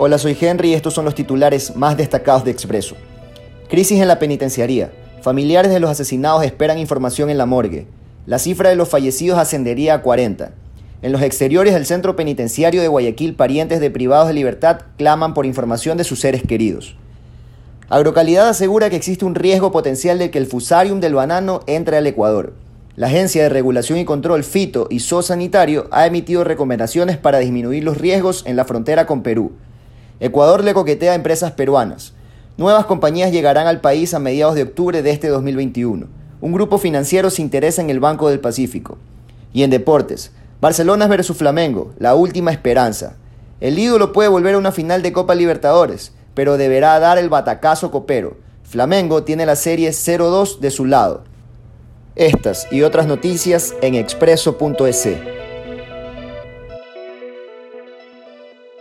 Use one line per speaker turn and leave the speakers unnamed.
Hola, soy Henry y estos son los titulares más destacados de Expreso. Crisis en la penitenciaría. Familiares de los asesinados esperan información en la morgue. La cifra de los fallecidos ascendería a 40. En los exteriores del centro penitenciario de Guayaquil, parientes de privados de libertad claman por información de sus seres queridos. Agrocalidad asegura que existe un riesgo potencial de que el fusarium del banano entre al Ecuador. La Agencia de Regulación y Control Fito y Sanitario ha emitido recomendaciones para disminuir los riesgos en la frontera con Perú. Ecuador le coquetea a empresas peruanas. Nuevas compañías llegarán al país a mediados de octubre de este 2021. Un grupo financiero se interesa en el Banco del Pacífico. Y en deportes, Barcelona versus Flamengo, la última esperanza. El ídolo puede volver a una final de Copa Libertadores, pero deberá dar el batacazo copero. Flamengo tiene la serie 0-2 de su lado. Estas y otras noticias en expreso.es.